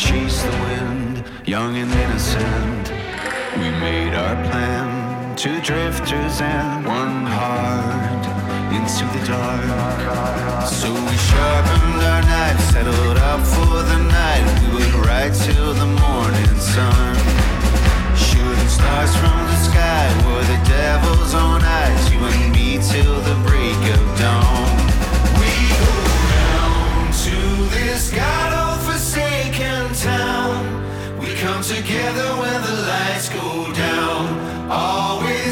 chase the wind, young and innocent. We made our plan, two drifters and one heart into the dark. So we sharpened our knives, settled up for the night. We would ride till the morning sun. Shooting stars from the sky were the devil's own eyes. You and me till the break of dawn. We go down to this god. In town. We come together when the lights go down. Always.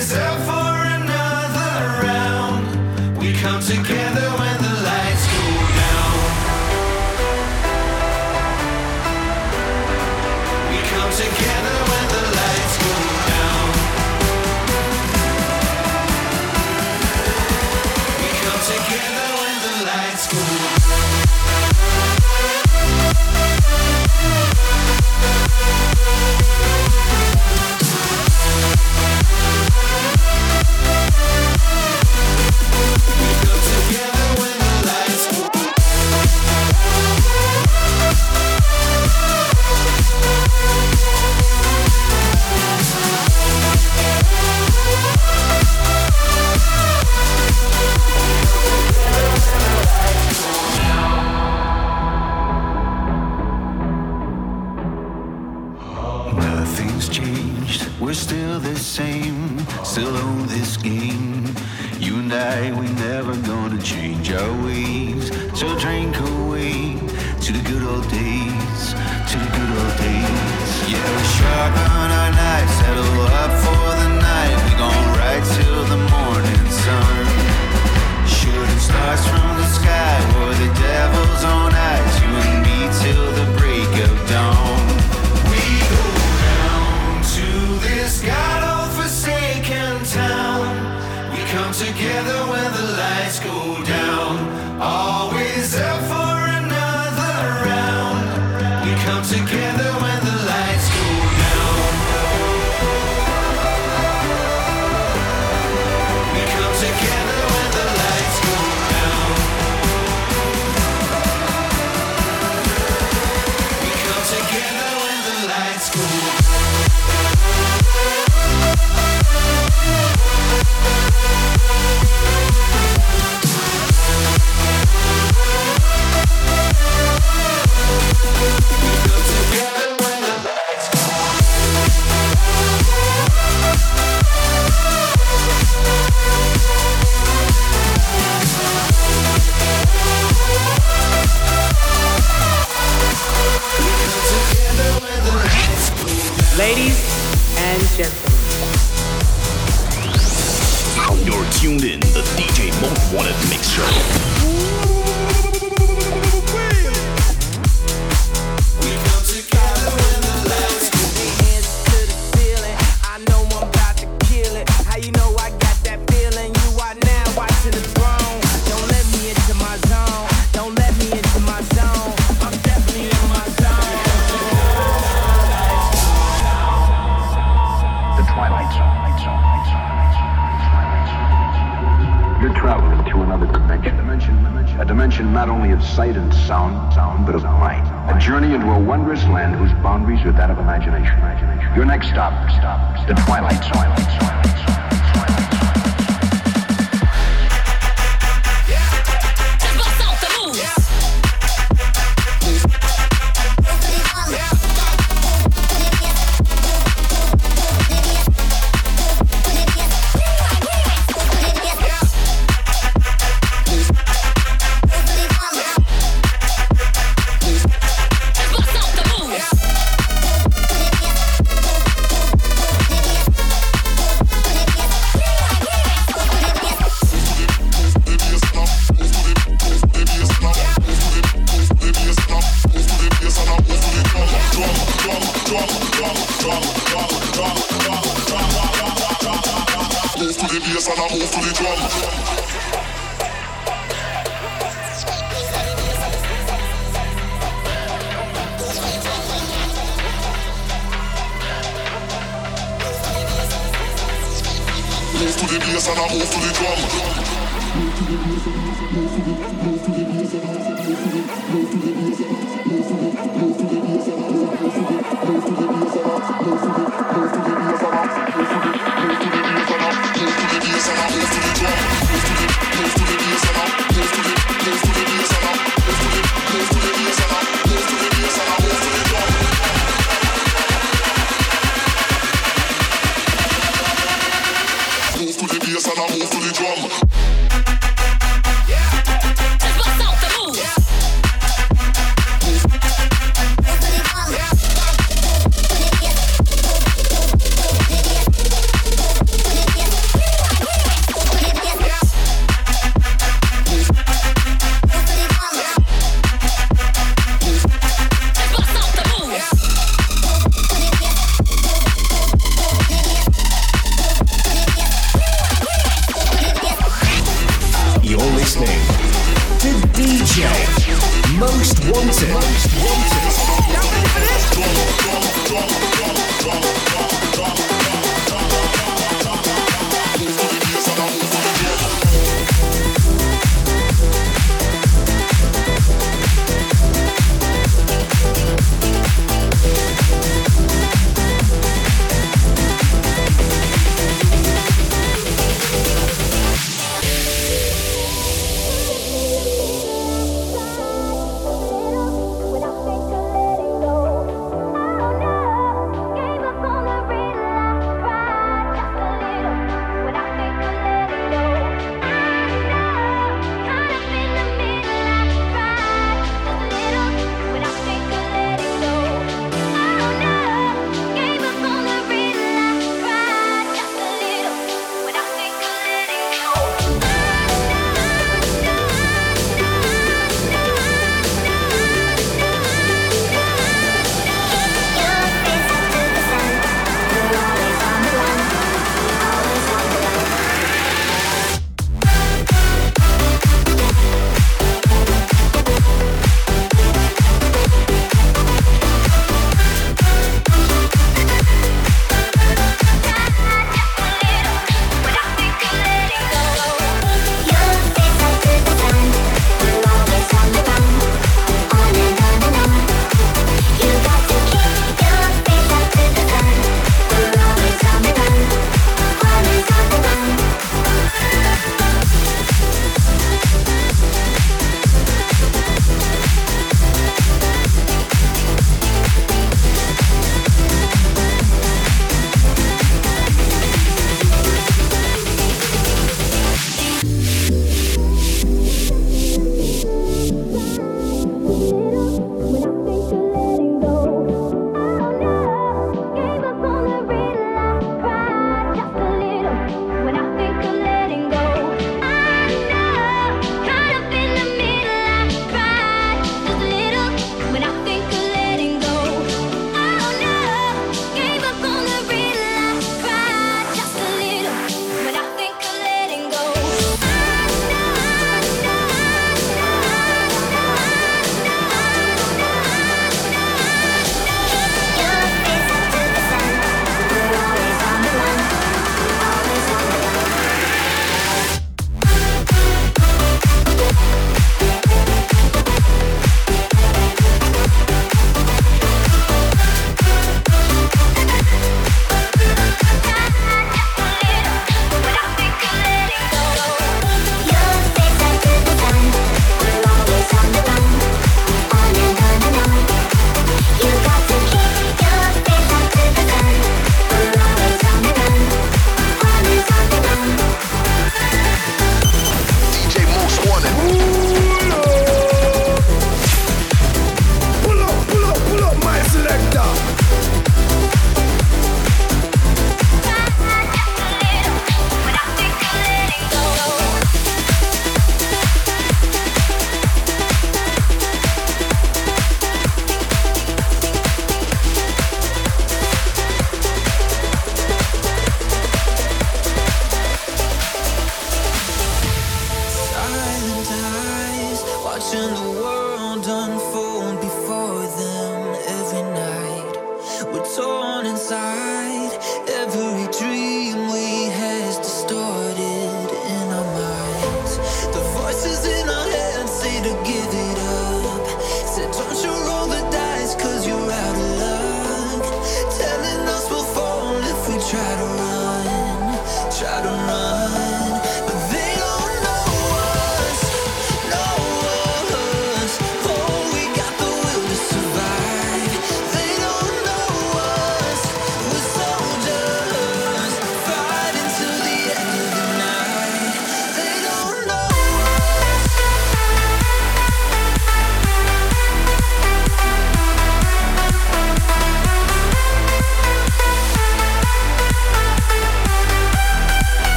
wondrous land whose boundaries are that of imagination. imagination. Your next stop, stop, stop. the Twilight Zone.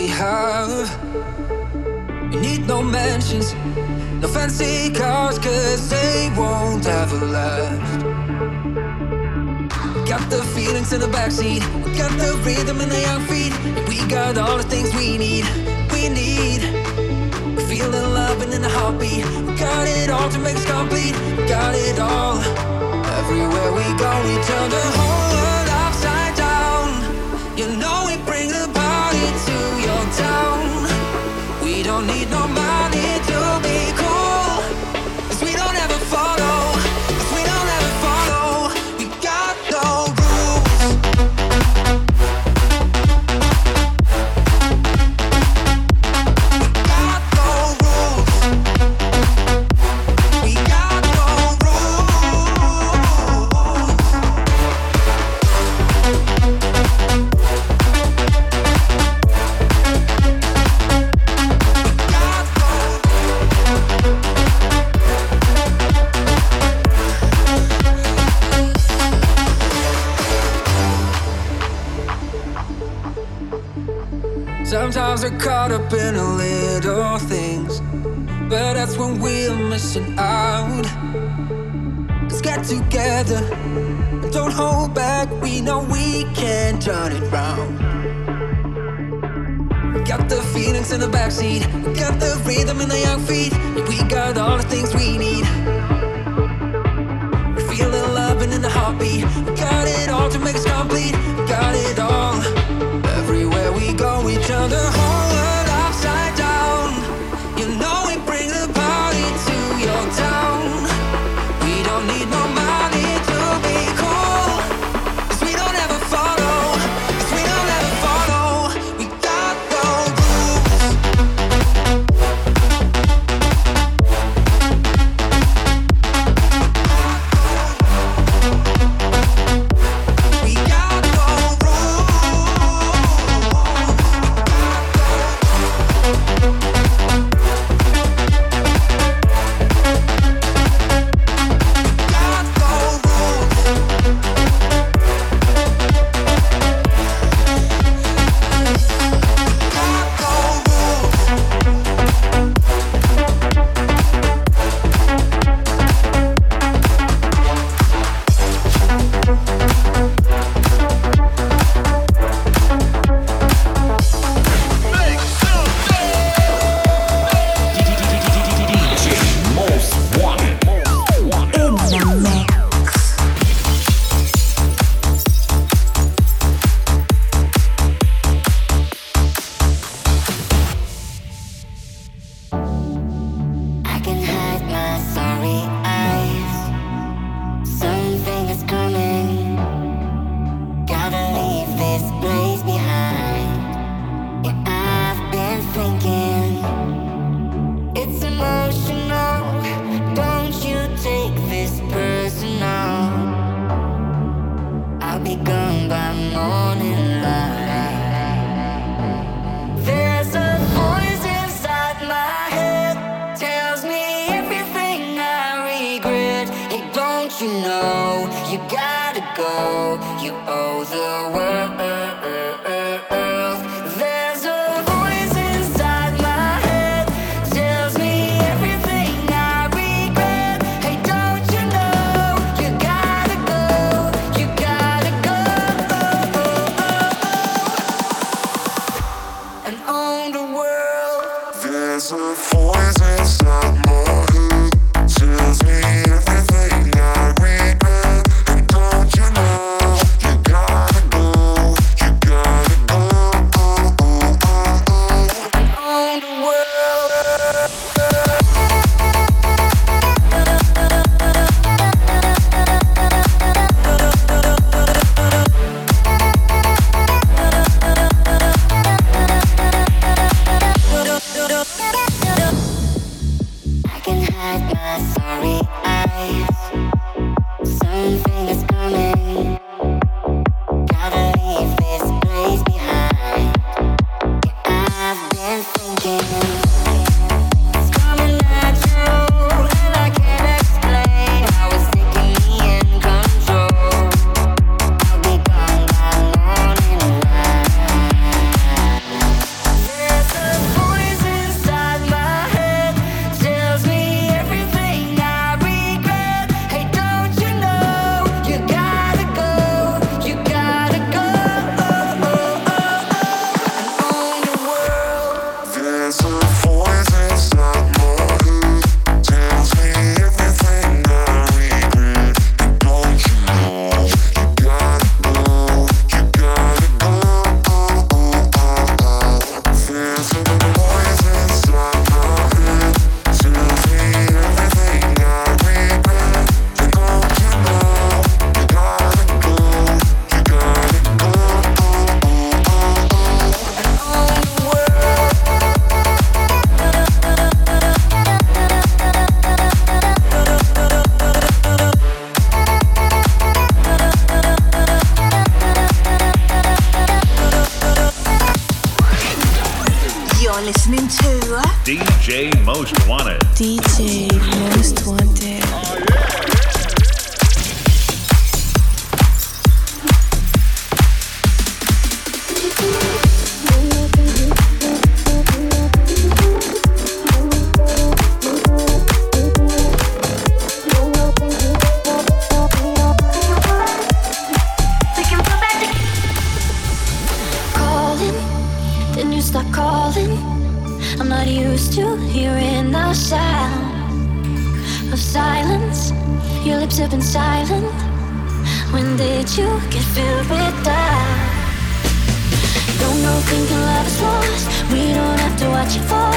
we have. We need no mansions, no fancy cars, cause they won't ever last. Got the feelings in the backseat, we got the rhythm in the young feet. We got all the things we need, we need. We feel the love and in the heartbeat. We got it all to make us complete. We got it all. Everywhere we go, we turn the whole world. down. We don't need no money. lips have been silent. When did you get filled with doubt? Don't know, thinking love is lost. We don't have to watch it fall.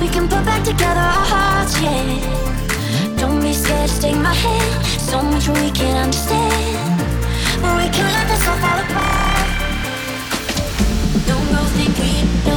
We can put back together our hearts, yeah. Don't be scared to take my hand. So much we can understand, but we can't let this all fall apart. Don't go think we. Don't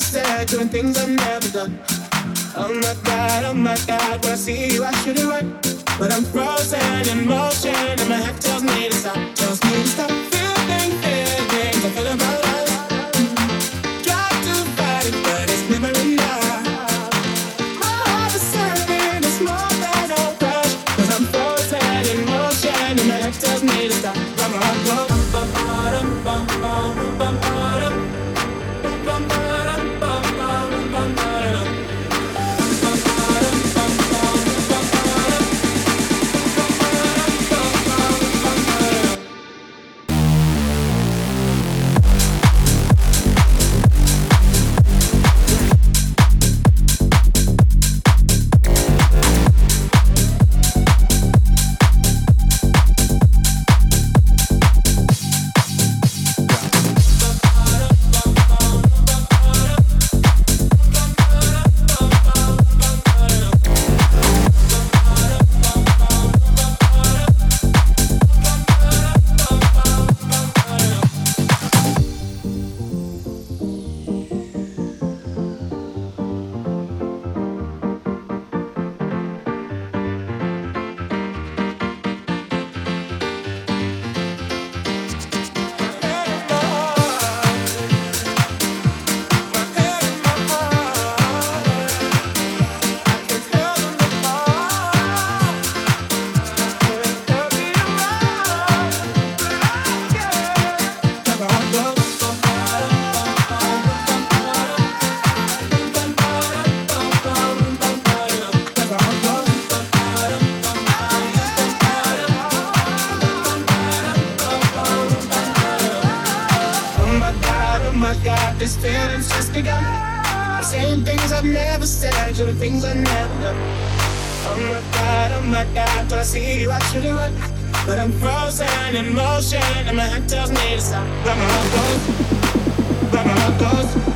said, doing things I've never done. Oh my god, oh my god, when I see you, I should run. But I'm frozen in motion, and my head tells me to stop, tells me to stop. and my head tells me to stop. Grab my knuckles, grab my knuckles.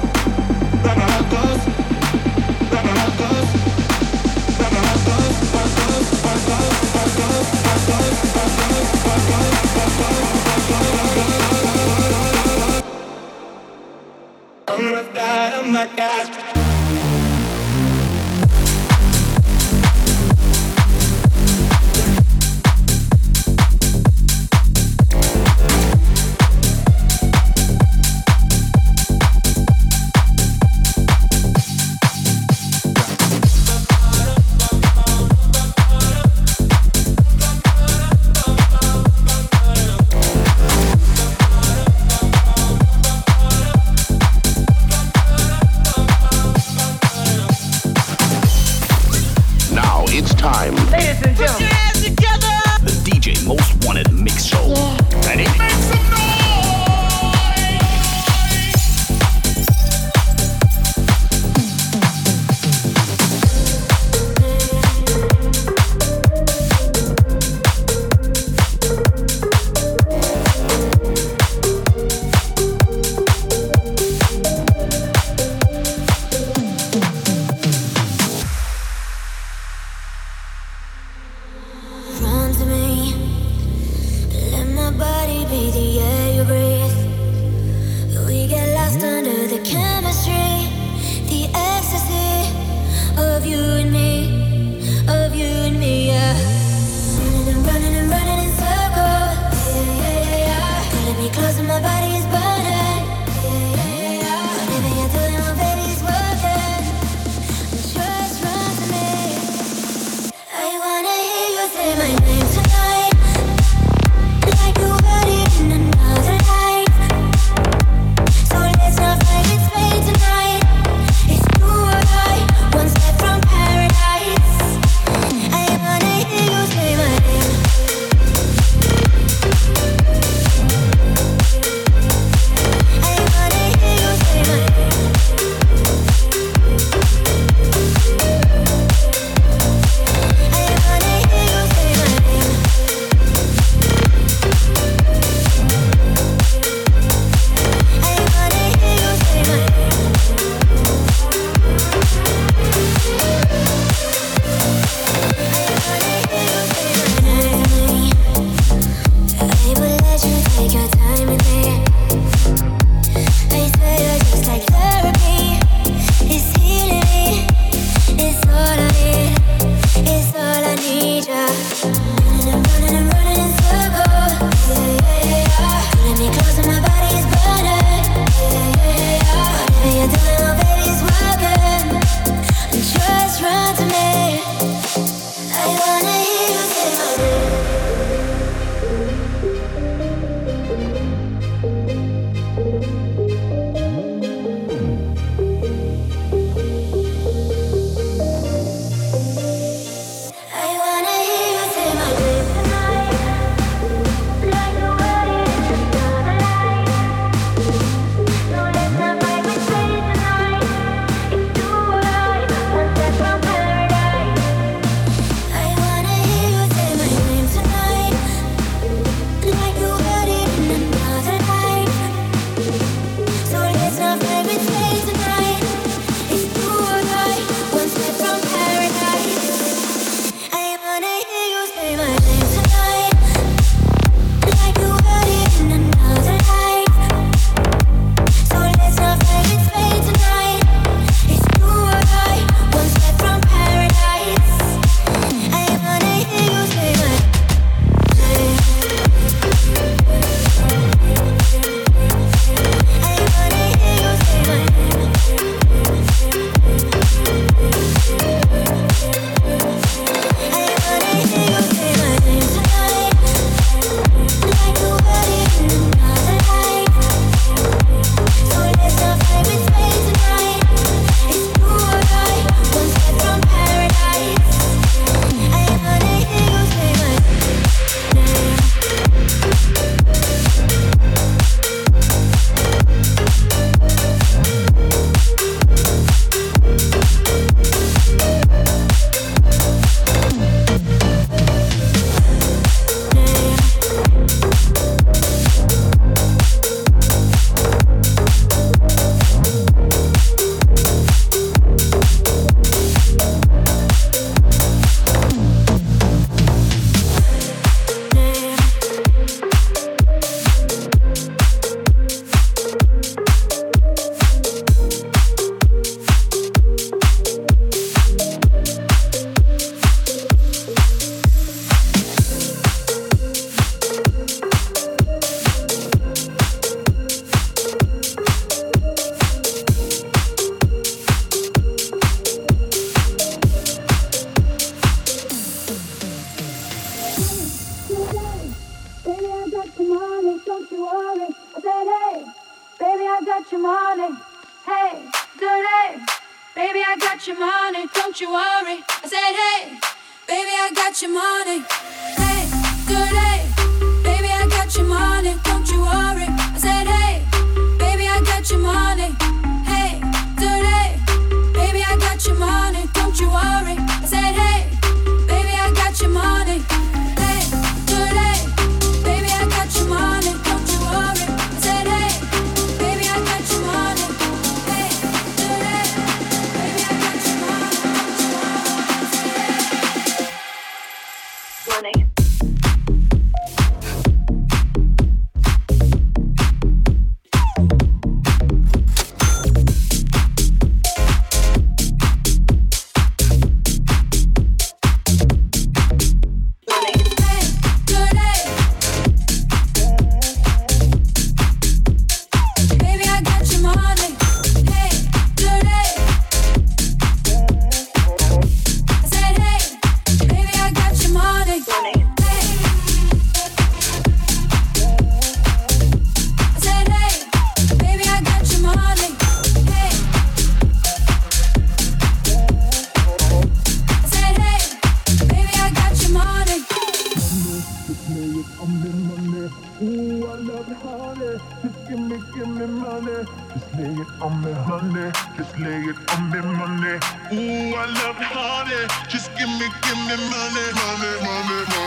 it on me, honey. Just lay it on me, money. Ooh, I love it, honey. Just give me, give me money, money, money, money.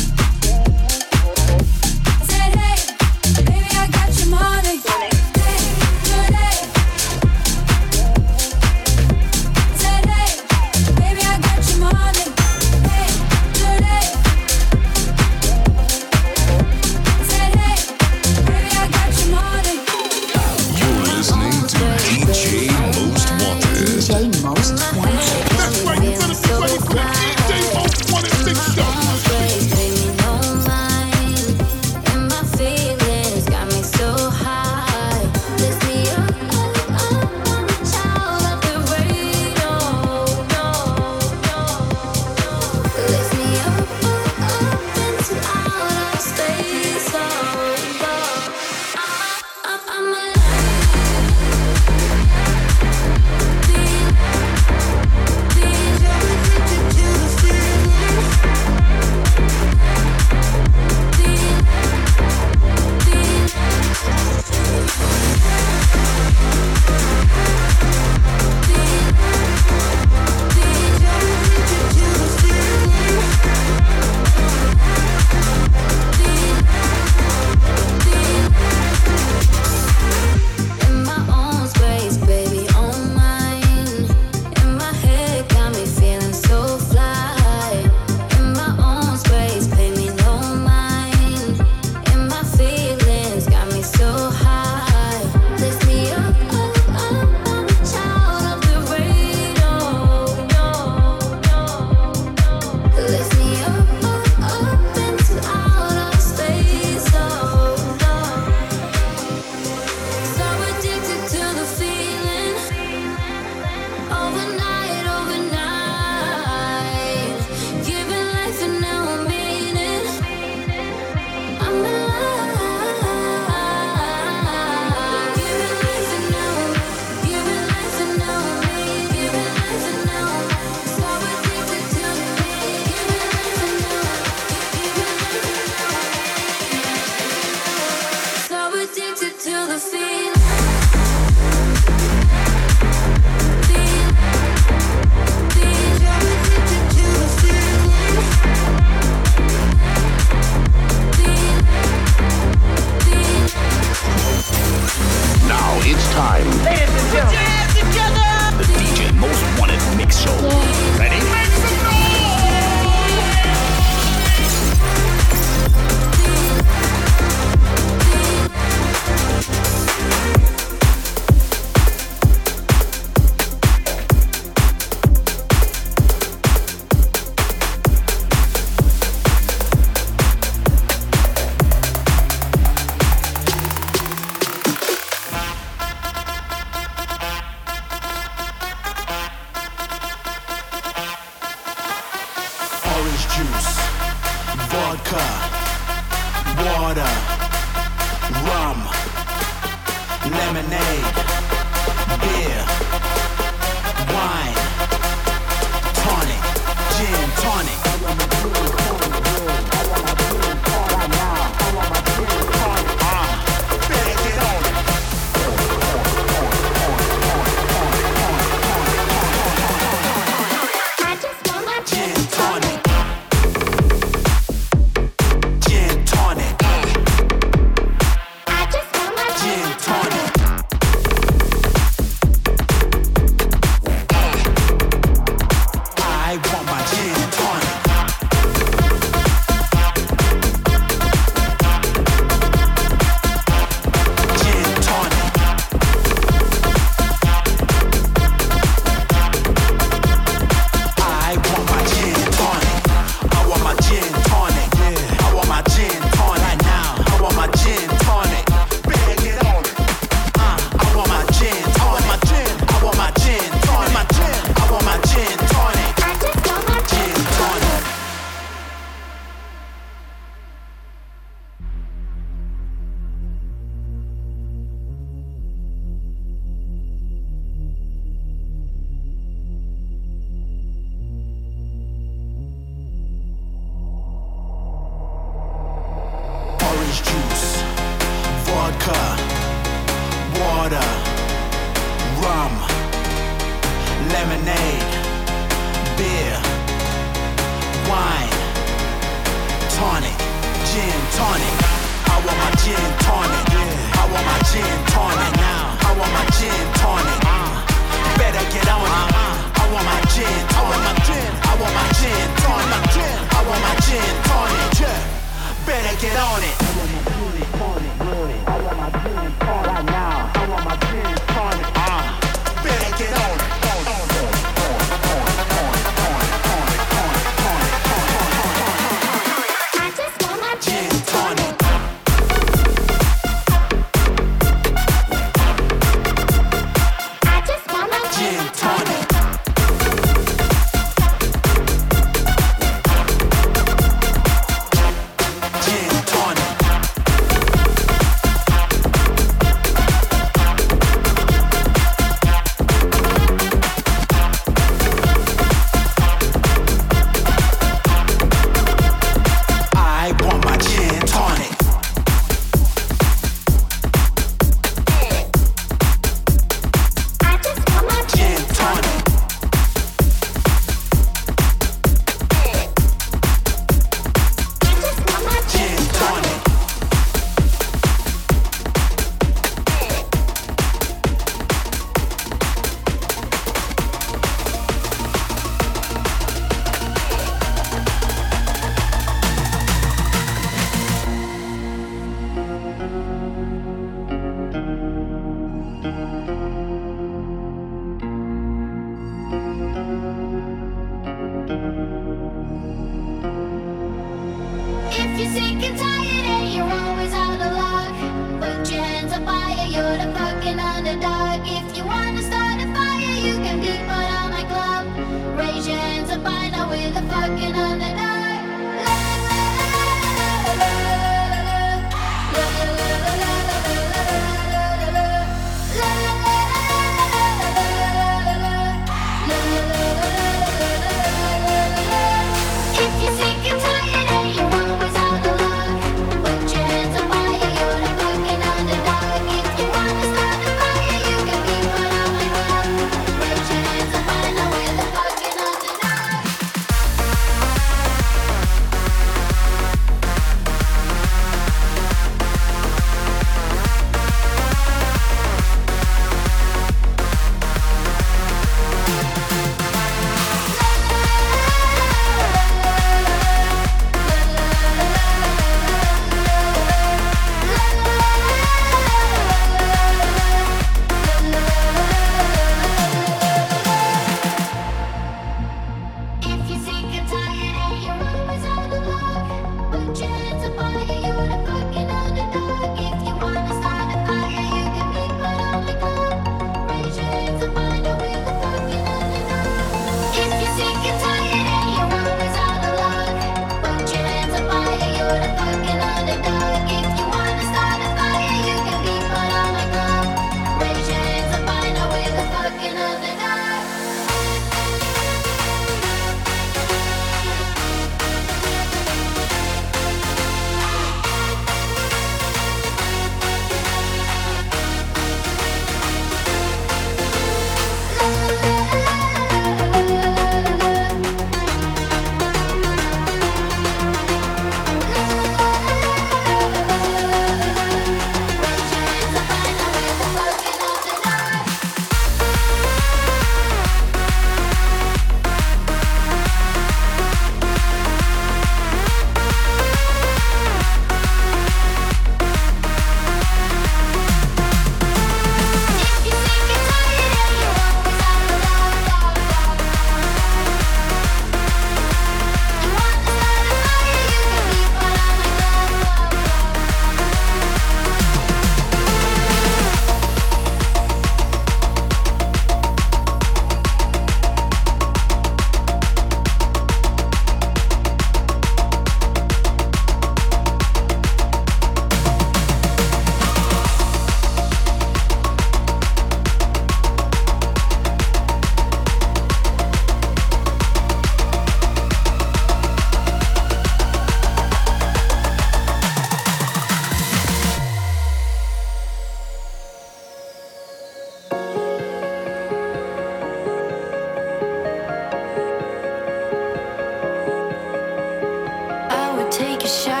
wish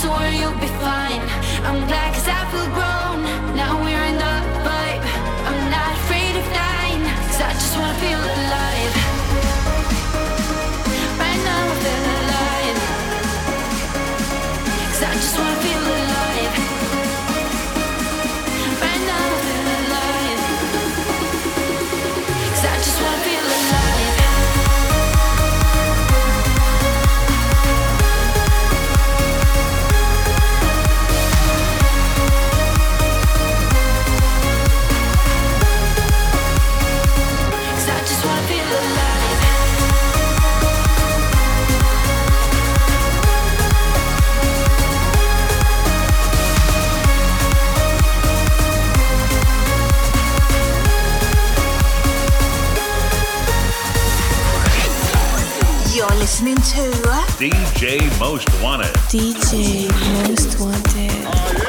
swore you'll be fine. I'm glad. DJ Most Wanted. DJ Most Wanted.